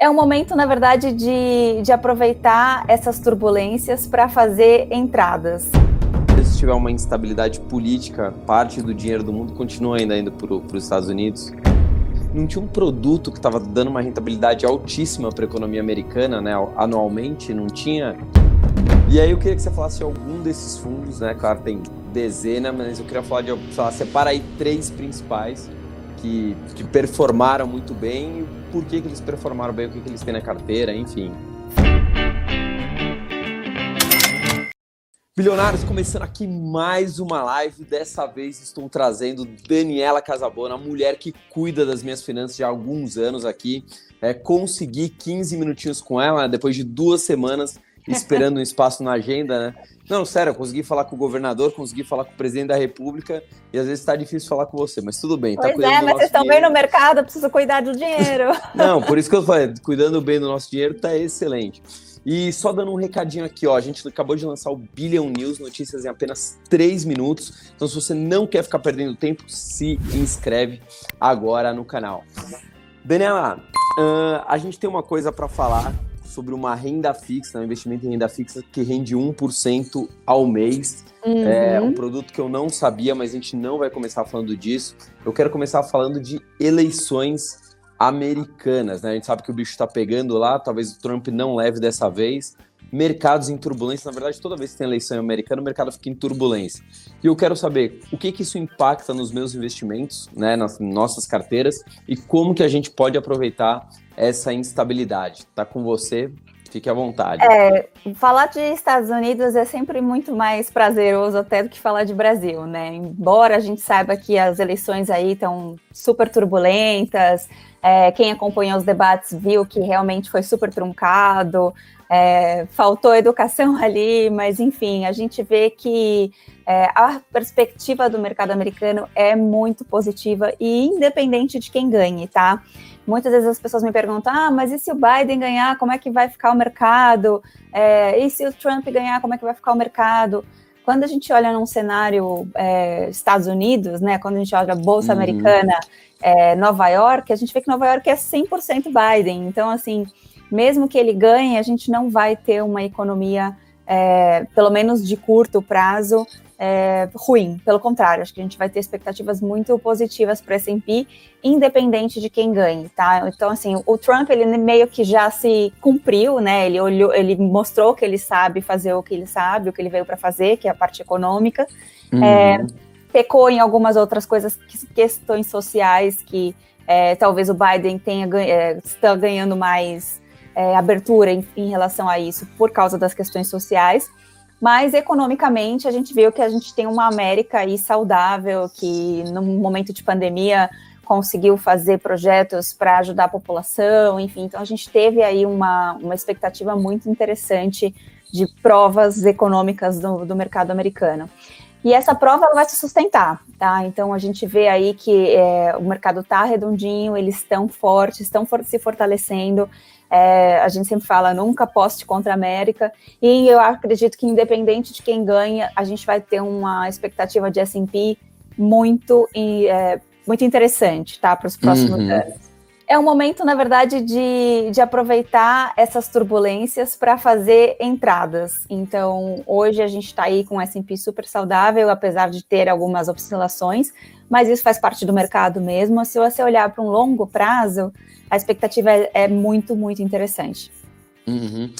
É um momento, na verdade, de, de aproveitar essas turbulências para fazer entradas. Se tiver uma instabilidade política, parte do dinheiro do mundo continua ainda indo para os Estados Unidos. Não tinha um produto que estava dando uma rentabilidade altíssima para a economia americana, né, anualmente, não tinha. E aí eu queria que você falasse algum desses fundos, né? Claro, tem dezenas, mas eu queria falar de, sei lá, separa aí três principais que, que performaram muito bem, por que, que eles performaram bem, o que, que eles têm na carteira, enfim. Bilionários, começando aqui mais uma live. Dessa vez estou trazendo Daniela Casabona, a mulher que cuida das minhas finanças há alguns anos aqui. É, consegui 15 minutinhos com ela, depois de duas semanas esperando um espaço na agenda, né? Não, sério, eu consegui falar com o governador, consegui falar com o presidente da República e às vezes está difícil falar com você, mas tudo bem. Tá pois é, mas vocês estão bem no mercado, eu preciso cuidar do dinheiro. Não, por isso que eu falei, cuidando bem do nosso dinheiro tá excelente. E só dando um recadinho aqui, ó, a gente acabou de lançar o Billion News, notícias em apenas 3 minutos. Então, se você não quer ficar perdendo tempo, se inscreve agora no canal. Daniela, uh, a gente tem uma coisa para falar sobre uma renda fixa, um investimento em renda fixa que rende 1% ao mês. Uhum. É um produto que eu não sabia, mas a gente não vai começar falando disso. Eu quero começar falando de eleições americanas, né? A gente sabe que o bicho está pegando lá, talvez o Trump não leve dessa vez. Mercados em turbulência, na verdade, toda vez que tem eleição americana, o mercado fica em turbulência. E eu quero saber o que, que isso impacta nos meus investimentos, né, nas nossas carteiras, e como que a gente pode aproveitar essa instabilidade. Tá com você, fique à vontade. É, falar de Estados Unidos é sempre muito mais prazeroso até do que falar de Brasil, né? Embora a gente saiba que as eleições aí estão super turbulentas, é, quem acompanhou os debates viu que realmente foi super truncado, é, faltou educação ali, mas enfim, a gente vê que é, a perspectiva do mercado americano é muito positiva e independente de quem ganhe, tá? Muitas vezes as pessoas me perguntam: ah, mas e se o Biden ganhar, como é que vai ficar o mercado? É, e se o Trump ganhar, como é que vai ficar o mercado? Quando a gente olha num cenário é, Estados Unidos, né, quando a gente olha a Bolsa uhum. Americana, é, Nova York, a gente vê que Nova York é 100% Biden. Então, assim, mesmo que ele ganhe, a gente não vai ter uma economia, é, pelo menos de curto prazo, é, ruim. Pelo contrário, acho que a gente vai ter expectativas muito positivas para o S&P, independente de quem ganhe, tá? Então, assim, o Trump, ele meio que já se cumpriu, né? Ele olhou, ele mostrou que ele sabe fazer o que ele sabe, o que ele veio para fazer, que é a parte econômica. Uhum. É, pecou em algumas outras coisas, questões sociais que é, talvez o Biden tenha é, está ganhando mais é, abertura em, em relação a isso por causa das questões sociais. Mas economicamente a gente viu que a gente tem uma América aí saudável, que no momento de pandemia conseguiu fazer projetos para ajudar a população, enfim, então a gente teve aí uma, uma expectativa muito interessante de provas econômicas do, do mercado americano. E essa prova vai se sustentar, tá? Então a gente vê aí que é, o mercado está redondinho, eles estão fortes, estão for se fortalecendo. É, a gente sempre fala, nunca poste contra a América, e eu acredito que independente de quem ganha, a gente vai ter uma expectativa de S&P muito, é, muito interessante, tá, para os próximos uhum. anos. É um momento, na verdade, de, de aproveitar essas turbulências para fazer entradas. Então, hoje a gente está aí com o S&P super saudável, apesar de ter algumas oscilações, mas isso faz parte do mercado mesmo. Se você olhar para um longo prazo, a expectativa é, é muito, muito interessante. Uhum.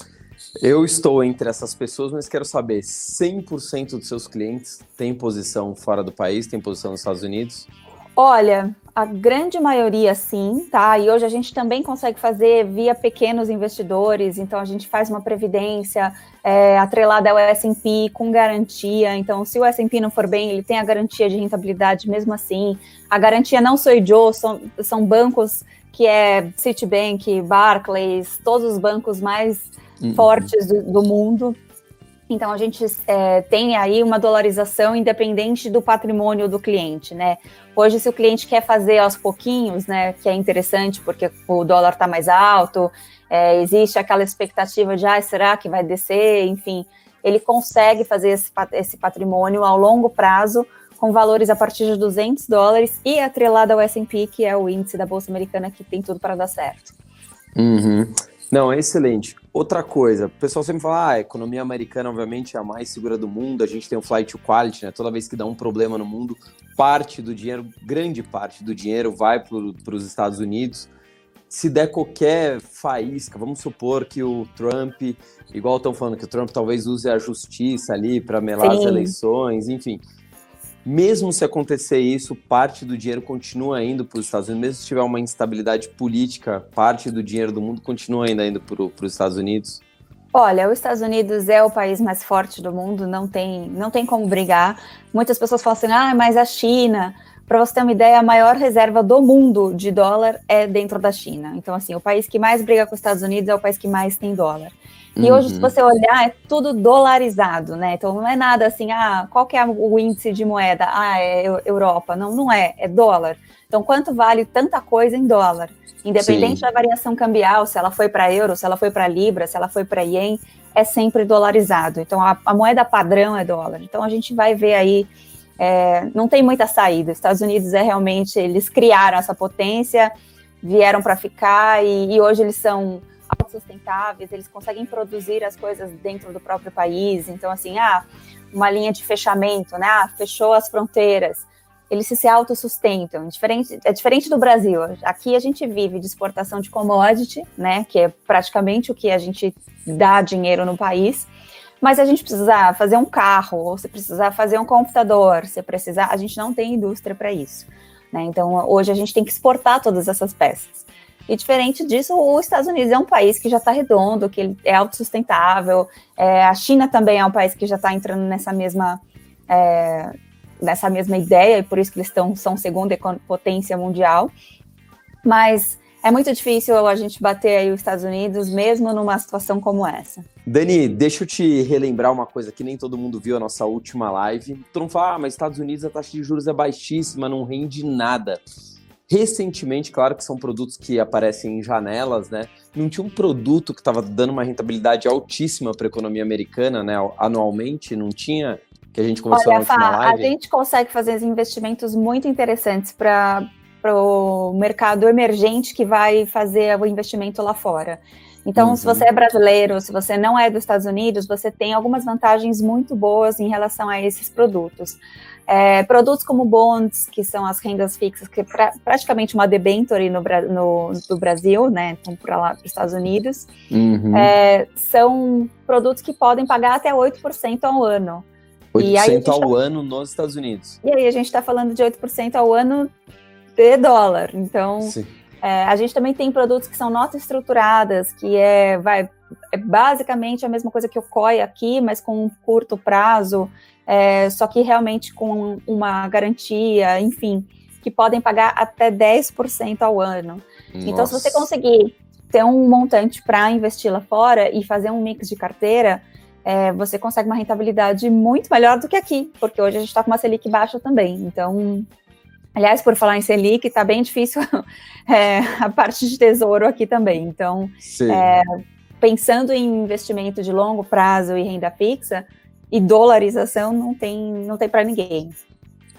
Eu estou entre essas pessoas, mas quero saber: 100% dos seus clientes têm posição fora do país, têm posição nos Estados Unidos? Olha, a grande maioria sim, tá? E hoje a gente também consegue fazer via pequenos investidores, então a gente faz uma previdência é, atrelada ao S&P com garantia, então se o S&P não for bem, ele tem a garantia de rentabilidade mesmo assim. A garantia não sou Joe, são, são bancos que é Citibank, Barclays, todos os bancos mais uhum. fortes do, do, mundo. Então a gente é, tem aí uma dolarização independente do patrimônio do cliente, né? Hoje, se o cliente quer fazer aos pouquinhos, né, que é interessante porque o dólar está mais alto, é, existe aquela expectativa de, ah, será que vai descer? Enfim, ele consegue fazer esse, esse patrimônio ao longo prazo com valores a partir de 200 dólares e atrelado ao S&P, que é o índice da Bolsa Americana que tem tudo para dar certo. Uhum. Não, é excelente. Outra coisa, o pessoal sempre fala, ah, a economia americana, obviamente, é a mais segura do mundo, a gente tem o flight to quality, né? Toda vez que dá um problema no mundo, parte do dinheiro, grande parte do dinheiro vai para os Estados Unidos. Se der qualquer faísca, vamos supor que o Trump, igual estão falando que o Trump talvez use a justiça ali para melar Sim. as eleições, enfim. Mesmo se acontecer isso, parte do dinheiro continua indo para os Estados Unidos, mesmo se tiver uma instabilidade política, parte do dinheiro do mundo continua ainda indo para os Estados Unidos. Olha, os Estados Unidos é o país mais forte do mundo, não tem, não tem como brigar. Muitas pessoas falam assim, ah, mas a China, para você ter uma ideia, a maior reserva do mundo de dólar é dentro da China. Então, assim, o país que mais briga com os Estados Unidos é o país que mais tem dólar. E uhum. hoje, se você olhar, é tudo dolarizado, né? Então não é nada assim, ah, qual que é o índice de moeda? Ah, é Europa. Não, não é, é dólar. Então, quanto vale tanta coisa em dólar? Independente Sim. da variação cambial, se ela foi para euro, se ela foi para libra, se ela foi para ien, é sempre dolarizado. Então, a, a, moeda padrão é dólar. Então, a gente vai ver aí, é, não tem muita saída. Os Estados Unidos é realmente, eles criaram essa potência, vieram para ficar e, e hoje eles são autossustentáveis, eles conseguem produzir as coisas dentro do próprio país. Então, assim, ah, uma linha de fechamento, né? Ah, fechou as fronteiras eles se autossustentam. Diferente, é diferente do Brasil. Aqui a gente vive de exportação de commodity, né, que é praticamente o que a gente dá dinheiro no país. Mas a gente precisar fazer um carro, ou se precisar fazer um computador, se precisar, a gente não tem indústria para isso. Né? Então, hoje a gente tem que exportar todas essas peças. E diferente disso, os Estados Unidos é um país que já está redondo, que é autossustentável. É, a China também é um país que já está entrando nessa mesma é, nessa mesma ideia, e por isso que eles estão, são segunda potência mundial. Mas é muito difícil a gente bater aí os Estados Unidos, mesmo numa situação como essa. Dani, deixa eu te relembrar uma coisa que nem todo mundo viu a nossa última live. Tu não fala, ah, mas Estados Unidos a taxa de juros é baixíssima, não rende nada. Recentemente, claro que são produtos que aparecem em janelas, né? Não tinha um produto que estava dando uma rentabilidade altíssima para a economia americana, né? Anualmente, não tinha que a gente conversou Olha, na última live. A gente consegue fazer investimentos muito interessantes para o mercado emergente que vai fazer o investimento lá fora. Então, uhum. se você é brasileiro, se você não é dos Estados Unidos, você tem algumas vantagens muito boas em relação a esses produtos. É, produtos como bonds, que são as rendas fixas, que é pra, praticamente uma debenture no, no, do Brasil, né? Então, para lá, para os Estados Unidos, uhum. é, são produtos que podem pagar até 8% ao ano. 8% ao tá... ano nos Estados Unidos. E aí a gente está falando de 8% ao ano de dólar. Então, é, a gente também tem produtos que são notas estruturadas, que é, vai, é basicamente a mesma coisa que o COI aqui, mas com um curto prazo, é, só que realmente com uma garantia, enfim, que podem pagar até 10% ao ano. Nossa. Então, se você conseguir ter um montante para investir lá fora e fazer um mix de carteira, é, você consegue uma rentabilidade muito melhor do que aqui, porque hoje a gente está com uma Selic baixa também. Então, aliás, por falar em Selic, está bem difícil é, a parte de tesouro aqui também. Então, é, pensando em investimento de longo prazo e renda fixa, e dolarização não tem, não tem para ninguém.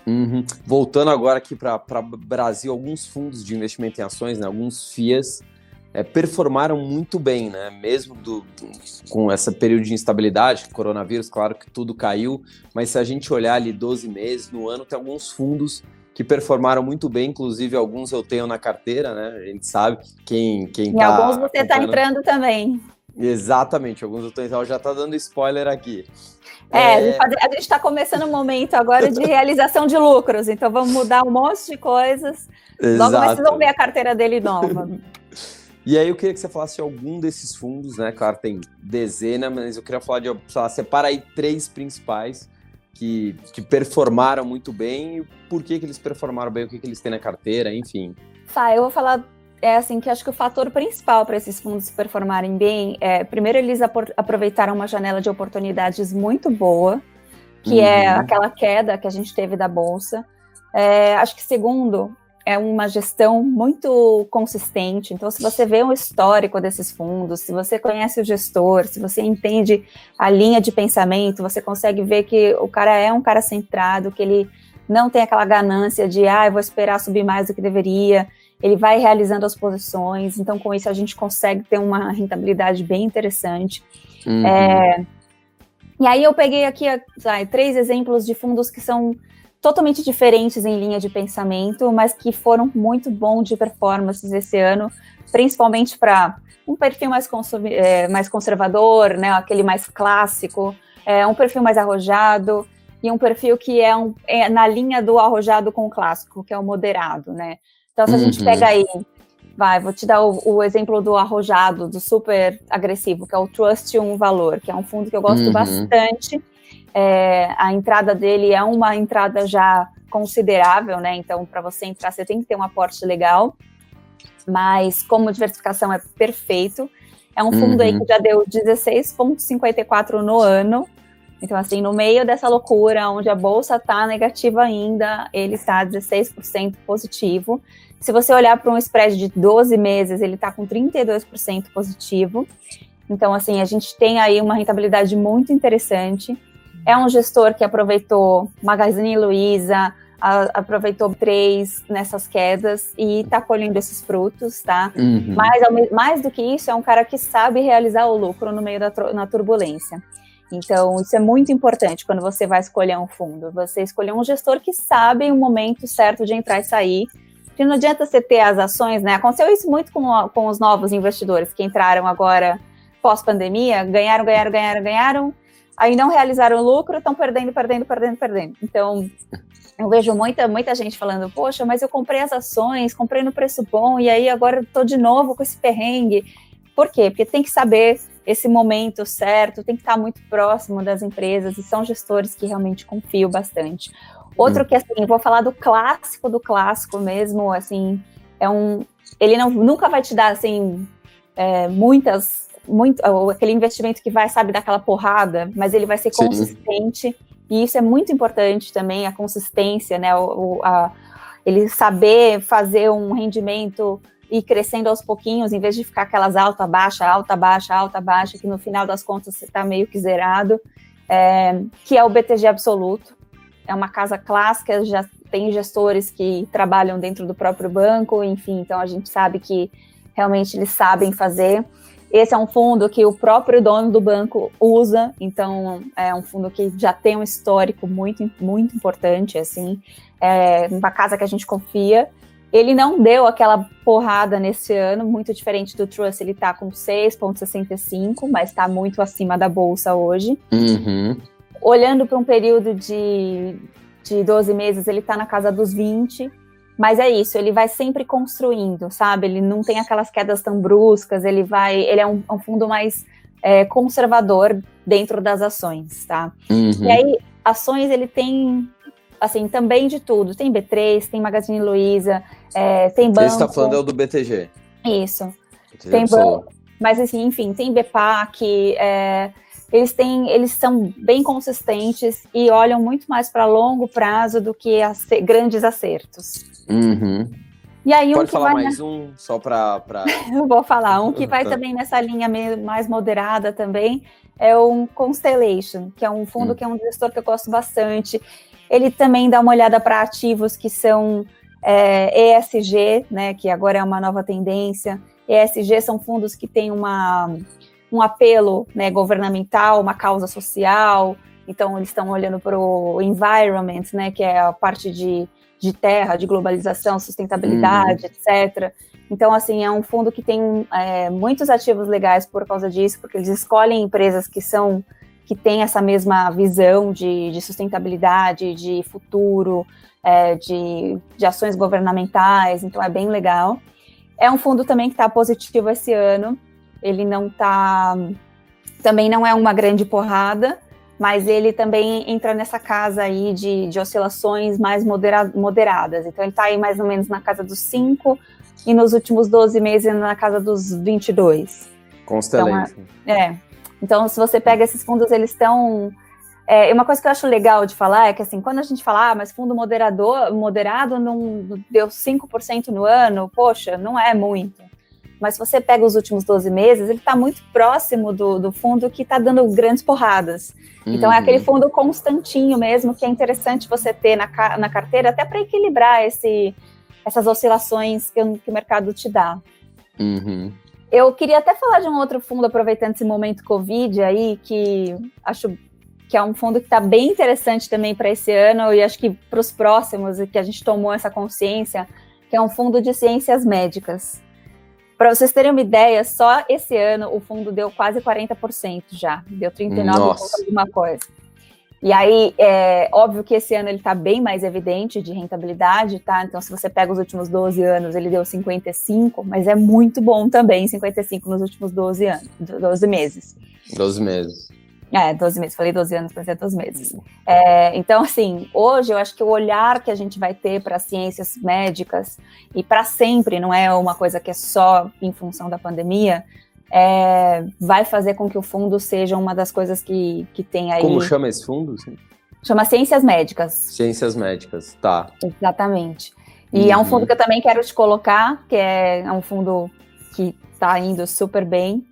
Uhum. Voltando agora aqui para Brasil, alguns fundos de investimento em ações, né, alguns FIAs, é, performaram muito bem, né? Mesmo do, com esse período de instabilidade, coronavírus, claro que tudo caiu, mas se a gente olhar ali 12 meses no ano, tem alguns fundos que performaram muito bem, inclusive alguns eu tenho na carteira, né? A gente sabe quem quem E tá alguns você está entrando também. Exatamente, alguns eu tô entrando, já tá dando spoiler aqui. É, é... a gente está começando um momento agora de realização de lucros, então vamos mudar um monte de coisas. Exato. Logo vocês vão ver a carteira dele nova. E aí eu queria que você falasse de algum desses fundos, né? Claro, tem dezena, mas eu queria falar de, sei lá, separa aí três principais que, que performaram muito bem por que, que eles performaram bem, o que, que eles têm na carteira, enfim. Tá, eu vou falar é assim que acho que o fator principal para esses fundos performarem bem é primeiro eles aproveitaram uma janela de oportunidades muito boa, que é uhum. é aquela queda que a gente teve da bolsa. É, acho que segundo é uma gestão muito consistente. Então, se você vê um histórico desses fundos, se você conhece o gestor, se você entende a linha de pensamento, você consegue ver que o cara é um cara centrado, que ele não tem aquela ganância de, ah, eu vou esperar subir mais do que deveria. ele vai realizando as posições, então com isso a gente consegue ter uma rentabilidade bem interessante. Uhum. É, e aí eu peguei aqui sabe, três exemplos de fundos que são totalmente diferentes em linha de pensamento, mas que foram muito bons de performances esse ano, principalmente para um perfil mais, é, mais conservador, né, aquele mais clássico, é, um perfil mais arrojado e um perfil que é, um, é na linha do arrojado com o clássico, que é o moderado, né? Então, se a uhum. gente pega aí, vai, vou te dar o, o, exemplo do arrojado, do super agressivo, que é o Trust um Valor, que é um fundo que eu gosto uhum. bastante. É, a entrada dele é uma entrada já considerável, né? Então, para você entrar, você tem que ter um aporte legal mas como diversificação é perfeito. É um fundo uhum. aí que já deu 16,54 no ano. Então, assim, no meio dessa loucura, onde a bolsa está negativa ainda, ele está 16% positivo. Se você olhar para um spread de 12 meses, ele está com 32% positivo. Então, assim, a gente tem aí uma rentabilidade muito interessante. É um gestor que aproveitou Magazine Luiza, a, aproveitou três nessas quedas e está colhendo esses frutos, tá? Uhum. Mas mais do que isso, é um cara que sabe realizar o lucro no meio da na turbulência. Então, isso é muito importante quando você vai escolher um fundo. Você escolher um gestor que sabe o momento certo de entrar e sair. Porque não adianta você ter as ações, né? Aconteceu isso muito com, com os novos investidores que entraram agora pós-pandemia, ganharam, ganharam, ganharam, ganharam, aí não realizaram lucro, estão perdendo, perdendo, perdendo, perdendo. Então, eu vejo muita, muita gente falando, poxa, mas eu comprei as ações, comprei no preço bom, e aí agora estou de novo com esse perrengue. Por quê? Porque tem que saber esse momento certo, tem que estar muito próximo das empresas, e são gestores que realmente confio bastante. Outro hum. que, assim, vou falar do clássico do clássico mesmo, assim, é um... Ele não, nunca vai te dar, assim, é, muitas... Muito, aquele investimento que vai, sabe, dar aquela porrada, mas ele vai ser Sim. consistente e isso é muito importante também, a consistência, né? O, a, ele saber fazer um rendimento e crescendo aos pouquinhos, em vez de ficar aquelas alta, baixa, alta, baixa, alta, baixa, que no final das contas você está meio que zerado, é, que é o BTG Absoluto. É uma casa clássica, já tem gestores que trabalham dentro do próprio banco, enfim, então a gente sabe que realmente eles sabem fazer. Esse é um fundo que o próprio dono do banco usa, então é um fundo que já tem um histórico muito, muito importante, assim, é uma casa que a gente confia. Ele não deu aquela porrada nesse ano, muito diferente do Trust, ele está com 6,65, mas está muito acima da bolsa hoje. Uhum. Olhando para um período de, de 12 meses, ele está na casa dos 20, mas é isso, ele vai sempre construindo, sabe? Ele não tem aquelas quedas tão bruscas, ele vai. Ele é um, um fundo mais é, conservador dentro das ações, tá? Uhum. E aí, ações ele tem assim, também de tudo. Tem B3, tem Magazine Luiza, é, tem banco. Você está falando é o do BTG. Isso. BTG tem banco. Mas assim, enfim, tem BPAC, é, eles têm, eles são bem consistentes e olham muito mais para longo prazo do que grandes acertos. Uhum. E aí, Pode um falar mais na... um, só para. Pra... Eu vou falar. Um que vai tá. também nessa linha mais moderada também é o Constellation, que é um fundo hum. que é um gestor que eu gosto bastante. Ele também dá uma olhada para ativos que são é, ESG, né, que agora é uma nova tendência. ESG são fundos que têm uma um apelo né, governamental, uma causa social. Então, eles estão olhando para o environment, né, que é a parte de, de terra, de globalização, sustentabilidade, uhum. etc. Então, assim, é um fundo que tem é, muitos ativos legais por causa disso, porque eles escolhem empresas que são que têm essa mesma visão de, de sustentabilidade, de futuro, é, de, de ações governamentais, então é bem legal. É um fundo também que está positivo esse ano, ele não tá. Também não é uma grande porrada, mas ele também entra nessa casa aí de, de oscilações mais modera, moderadas. Então ele está aí mais ou menos na casa dos 5 e nos últimos 12 meses na casa dos 22. Constellation. Então, é, é. Então, se você pega esses fundos, eles estão. É, uma coisa que eu acho legal de falar é que, assim, quando a gente fala, ah, mas fundo moderador, moderado não deu 5% no ano, poxa, não é muito. Mas se você pega os últimos 12 meses, ele está muito próximo do, do fundo que está dando grandes porradas. Uhum. Então, é uhum. aquele fundo constantinho mesmo, que é interessante você ter na, na carteira, até para equilibrar esse, essas oscilações que, que o mercado te dá. Uhum. Eu queria até falar de um outro fundo, aproveitando esse momento Covid aí, que acho que é um fundo que está bem interessante também para esse ano e acho que para os próximos, e que a gente tomou essa consciência, que é um fundo de ciências médicas. Para vocês terem uma ideia, só esse ano o fundo deu quase 40% já, deu 39 alguma coisa. E aí, é óbvio que esse ano ele está bem mais evidente de rentabilidade, tá? Então, se você pega os últimos 12 anos, ele deu 55, mas é muito bom também 55 nos últimos 12 anos, 12 meses. 12 meses. É, 12 meses, falei 12 anos, mas é 12 meses. É, então, assim, hoje eu acho que o olhar que a gente vai ter para ciências médicas, e para sempre, não é uma coisa que é só em função da pandemia, é, vai fazer com que o fundo seja uma das coisas que, que tem aí. Como chama esse fundo? Chama Ciências Médicas. Ciências Médicas, tá. Exatamente. E uhum. é um fundo que eu também quero te colocar, que é, é um fundo que está indo super bem.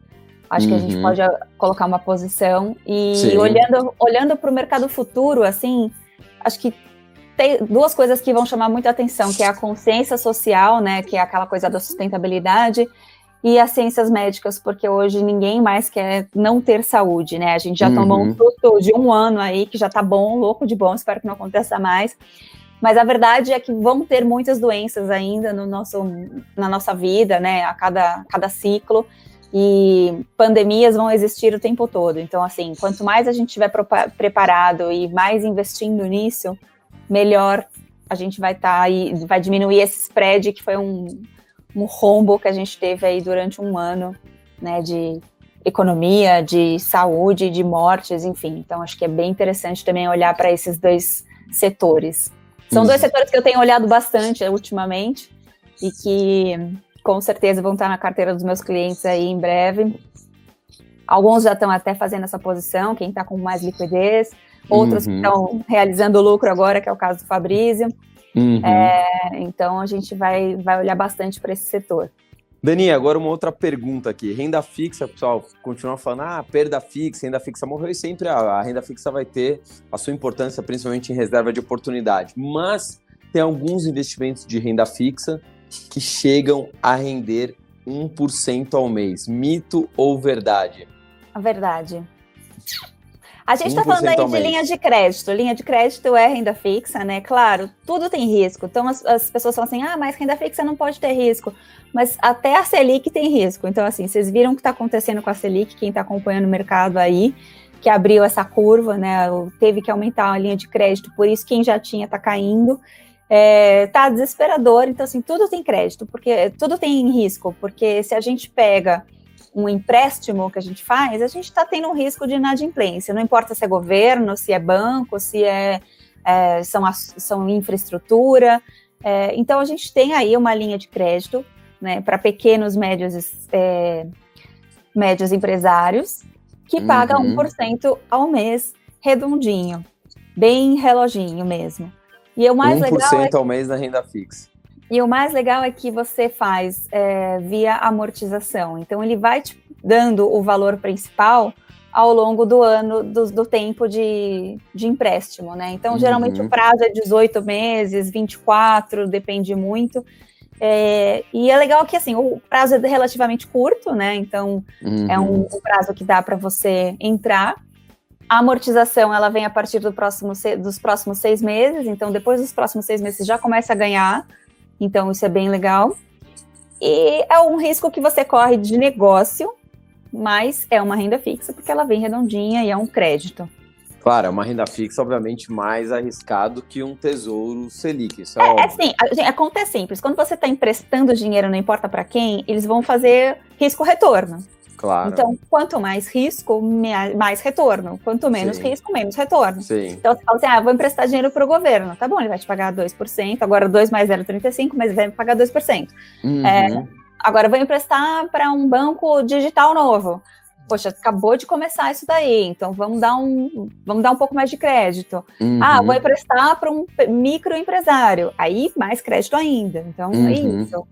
Acho uhum. que a gente uhum. pode ah, colocar uma posição. E Sim. olhando, olhando para o mercado futuro, assim, acho que tem duas coisas que vão chamar muita atenção, que é a consciência social, né, que é aquela coisa da sustentabilidade, e as ciências médicas, porque hoje ninguém mais quer não ter saúde, né? A gente já uhum. tomou um susto de um ano aí, que já tá bom, louco de bom, espero que não aconteça mais. Mas a verdade é que vão ter muitas doenças ainda no nosso, na nossa vida, né? A cada, cada ciclo e pandemias vão existir o tempo todo. Então, assim, quanto mais a gente estiver preparado e mais investindo nisso, melhor a gente vai estar tá aí, vai diminuir esse spread que foi um, um rombo que a gente teve aí durante um ano, né, de economia, de saúde, de mortes, enfim. Então, acho que é bem interessante também olhar para esses dois setores. São uhum. dois setores que eu tenho olhado bastante ultimamente e que com certeza vão estar na carteira dos meus clientes aí em breve. Alguns já estão até fazendo essa posição, quem está com mais liquidez, outros uhum. estão realizando lucro agora, que é o caso do Fabrício. Uhum. É, então a gente vai, vai olhar bastante para esse setor. Dani, agora uma outra pergunta aqui. Renda fixa, pessoal, continua falando, ah, perda fixa, renda fixa morreu e sempre a, a renda fixa vai ter a sua importância, principalmente em reserva de oportunidade. Mas tem alguns investimentos de renda fixa que chegam a render 1% ao mês. Mito ou verdade? A verdade. A gente está falando aí de linha de crédito. Linha de crédito é renda fixa, né? Claro, tudo tem risco. Então as, as, pessoas falam assim: ah, mas renda fixa não pode ter risco. Mas até a Selic tem risco. Então, assim, vocês viram o que está acontecendo com a Selic, quem está acompanhando o mercado aí, que abriu essa curva, né? Teve que aumentar a linha de crédito, por isso quem já tinha está caindo é, tá desesperador. Então, assim, tudo tem crédito, porque tudo tem risco, porque se a gente pega um empréstimo que a gente faz, a gente está tendo um risco de inadimplência. Não importa se é governo, se é banco, se é, é são, são infraestrutura. É, então, a gente tem aí uma linha de crédito né, para pequenos, médios, é, médios empresários que uhum. paga 1% ao mês, redondinho, bem reloginho mesmo. E o mais 1% legal é que... ao mês na renda fixa. E o mais legal é que você faz é, via amortização. Então, ele vai te dando o valor principal ao longo do ano, do, do tempo de, de empréstimo, né? Então, geralmente uhum. o prazo é 18 meses, 24, depende muito. É, e é legal que, assim, o prazo é relativamente curto, né? Então, uhum. é um, um prazo que dá para você entrar a amortização ela vem a partir do próximo, dos próximos seis meses, então depois dos próximos seis meses já começa a ganhar, então isso é bem legal. E é um risco que você corre de negócio, mas é uma renda fixa porque ela vem redondinha e é um crédito. Claro, é uma renda fixa, obviamente, mais arriscado que um tesouro Selic. Isso é, é, é sim, a, a conta é simples. Quando você está emprestando dinheiro, não importa para quem, eles vão fazer risco-retorno. Claro. Então, quanto mais risco, mais retorno. Quanto menos Sim. risco, menos retorno. Sim. Então, você fala assim, ah, vou emprestar dinheiro para o governo. Tá bom, ele vai te pagar 2%, agora 2 mais 0,35, mas ele vai me pagar 2%. Uhum. É, agora, vou emprestar para um banco digital novo. Poxa, acabou de começar isso daí, então vamos dar um, vamos dar um pouco mais de crédito. Uhum. Ah, vou emprestar para um microempresário. Aí, mais crédito ainda. Então, é uhum. é isso.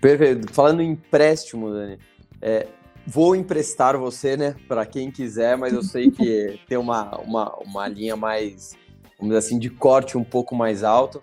Perfeito. Falando em empréstimo, Dani, é, Vou emprestar você, né, para quem quiser, mas eu sei que tem uma, uma, uma linha mais, vamos dizer assim, de corte um pouco mais alto.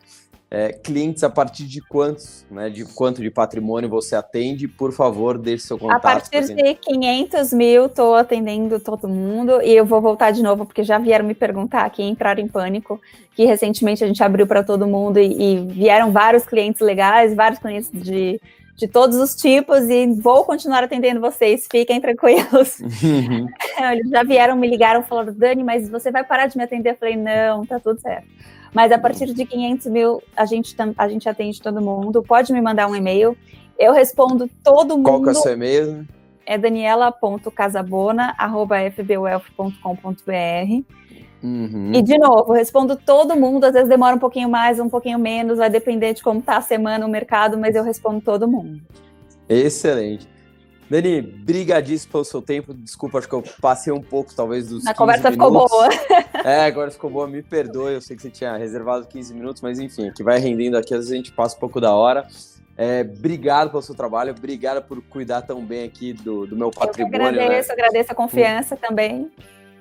é, clientes a partir de quantos, né, de quanto de patrimônio você atende, por favor, deixe seu contato. A partir de 500 mil, estou atendendo todo mundo e eu vou voltar de novo, porque já vieram me perguntar aqui, entraram em pânico, que recentemente a gente abriu para todo mundo e, e, vieram vários clientes legais, vários clientes de, de todos os tipos e vou continuar atendendo vocês, fiquem tranquilos. Uhum. Eles já vieram, me ligaram, falando, Dani, mas você vai parar de me atender? Eu falei, não, tá tudo certo. Mas a partir de 500 mil, a gente, a gente atende todo mundo. Pode me mandar um e-mail. Eu respondo todo mundo. Qual que é o seu e-mail? É daniela.casabona.fbwelf.com.br. Uhum. E, de novo, respondo todo mundo. Às vezes demora um pouquinho mais, um pouquinho menos. Vai depender de como está a semana, o mercado. Mas eu respondo todo mundo. Excelente. Dani, brigadíssimo pelo seu tempo. Desculpa, acho que eu passei um pouco, talvez, dos. A conversa minutos. ficou boa. É, agora ficou boa, me perdoe. Eu sei que você tinha reservado 15 minutos, mas enfim, que vai rendendo aqui, às vezes a gente passa um pouco da hora. É, obrigado pelo seu trabalho, obrigado por cuidar tão bem aqui do, do meu patrimônio. Eu agradeço, né? agradeço a confiança também.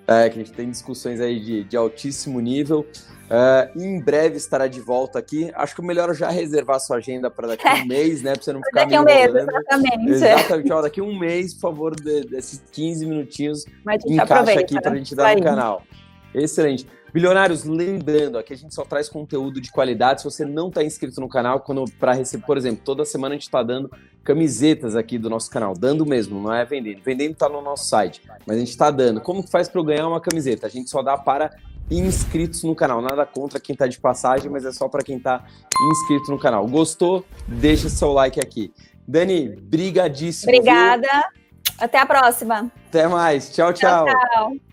É, que a gente tem discussões aí de, de altíssimo nível. Uh, em breve estará de volta aqui. Acho que o melhor é já reservar sua agenda para daqui a um mês, né? Para você não ficar Daqui a um mês, exatamente. Exatamente. Ó, daqui a um mês, por favor, de, desses 15 minutinhos, encaixa aqui para a gente dar no canal. Excelente. Bilionários, lembrando, aqui a gente só traz conteúdo de qualidade. Se você não está inscrito no canal, quando para receber, por exemplo, toda semana a gente está dando camisetas aqui do nosso canal, dando mesmo, não é vendendo. Vendendo está no nosso site, mas a gente está dando. Como que faz para eu ganhar uma camiseta? A gente só dá para inscritos no canal. Nada contra quem está de passagem, mas é só para quem está inscrito no canal. Gostou? Deixa seu like aqui. Dani, brigadíssimo. Obrigada. Viu? Até a próxima. Até mais. tchau. tchau. tchau, tchau.